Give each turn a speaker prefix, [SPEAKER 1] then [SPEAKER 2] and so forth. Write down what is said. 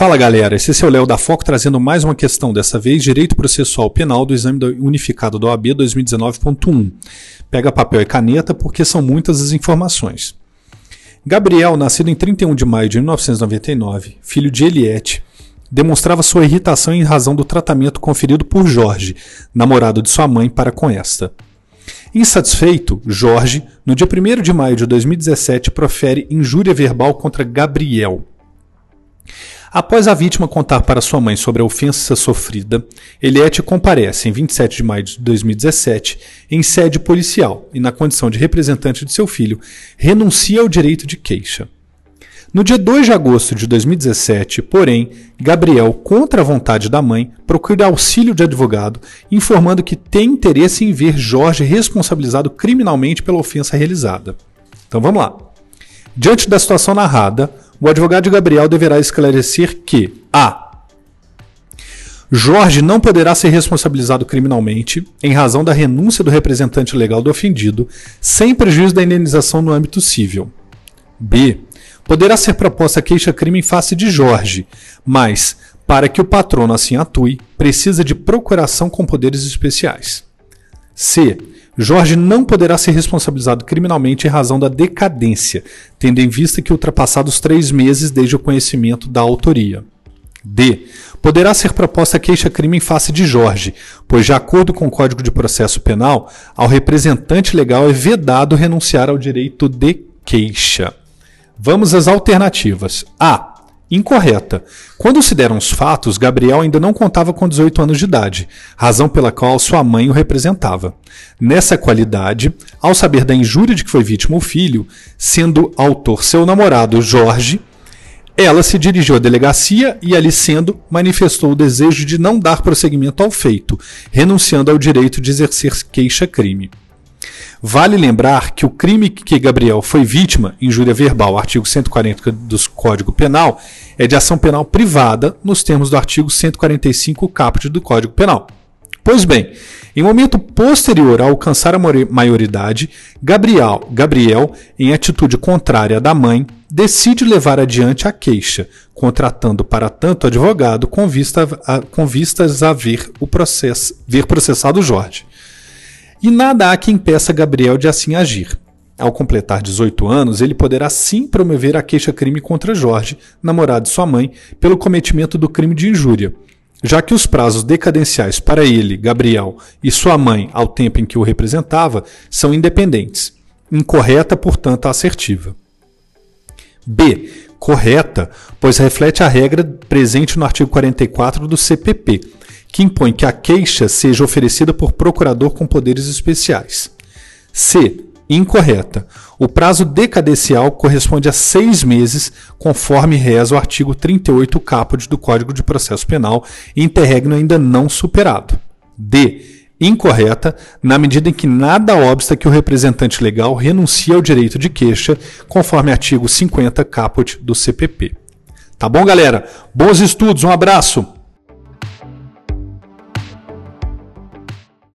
[SPEAKER 1] Fala galera, esse é o Léo da Foco trazendo mais uma questão, dessa vez Direito Processual Penal do Exame Unificado da OAB 2019.1. Pega papel e caneta porque são muitas as informações. Gabriel, nascido em 31 de maio de 1999, filho de Eliette, demonstrava sua irritação em razão do tratamento conferido por Jorge, namorado de sua mãe, para com esta. Insatisfeito, Jorge, no dia 1 de maio de 2017, profere injúria verbal contra Gabriel. Após a vítima contar para sua mãe sobre a ofensa sofrida, Eliette comparece em 27 de maio de 2017 em sede policial e, na condição de representante de seu filho, renuncia ao direito de queixa. No dia 2 de agosto de 2017, porém, Gabriel, contra a vontade da mãe, procura auxílio de advogado, informando que tem interesse em ver Jorge responsabilizado criminalmente pela ofensa realizada. Então vamos lá. Diante da situação narrada, o advogado de Gabriel deverá esclarecer que a. Jorge não poderá ser responsabilizado criminalmente em razão da renúncia do representante legal do ofendido, sem prejuízo da indenização no âmbito civil. B. Poderá ser proposta queixa-crime em face de Jorge, mas, para que o patrono assim atue, precisa de procuração com poderes especiais. C. Jorge não poderá ser responsabilizado criminalmente em razão da decadência, tendo em vista que ultrapassados três meses desde o conhecimento da autoria. D. Poderá ser proposta queixa-crime em face de Jorge, pois, de acordo com o Código de Processo Penal, ao representante legal é vedado renunciar ao direito de queixa. Vamos às alternativas. A. Incorreta. Quando se deram os fatos, Gabriel ainda não contava com 18 anos de idade, razão pela qual sua mãe o representava. Nessa qualidade, ao saber da injúria de que foi vítima o filho, sendo autor seu namorado Jorge, ela se dirigiu à delegacia e, ali sendo, manifestou o desejo de não dar prosseguimento ao feito, renunciando ao direito de exercer queixa-crime. Vale lembrar que o crime que Gabriel foi vítima, injúria verbal, artigo 140 do Código Penal, é de ação penal privada, nos termos do artigo 145 caput do Código Penal. Pois bem, em momento posterior a alcançar a maioridade, Gabriel, Gabriel, em atitude contrária da mãe, decide levar adiante a queixa, contratando para tanto advogado com, vista a, com vistas a ver o processo, ver processado Jorge. E nada há que impeça Gabriel de assim agir. Ao completar 18 anos, ele poderá sim promover a queixa-crime contra Jorge, namorado de sua mãe, pelo cometimento do crime de injúria, já que os prazos decadenciais para ele, Gabriel, e sua mãe, ao tempo em que o representava, são independentes. Incorreta, portanto, assertiva. B. Correta, pois reflete a regra presente no artigo 44 do CPP, que impõe que a queixa seja oferecida por procurador com poderes especiais. C. Incorreta. O prazo decadencial corresponde a seis meses, conforme reza o artigo 38 caput do Código de Processo Penal, interregno ainda não superado. D. Incorreta, na medida em que nada obsta que o representante legal renuncie ao direito de queixa, conforme artigo 50 caput do CPP. Tá bom, galera? Bons estudos, um abraço!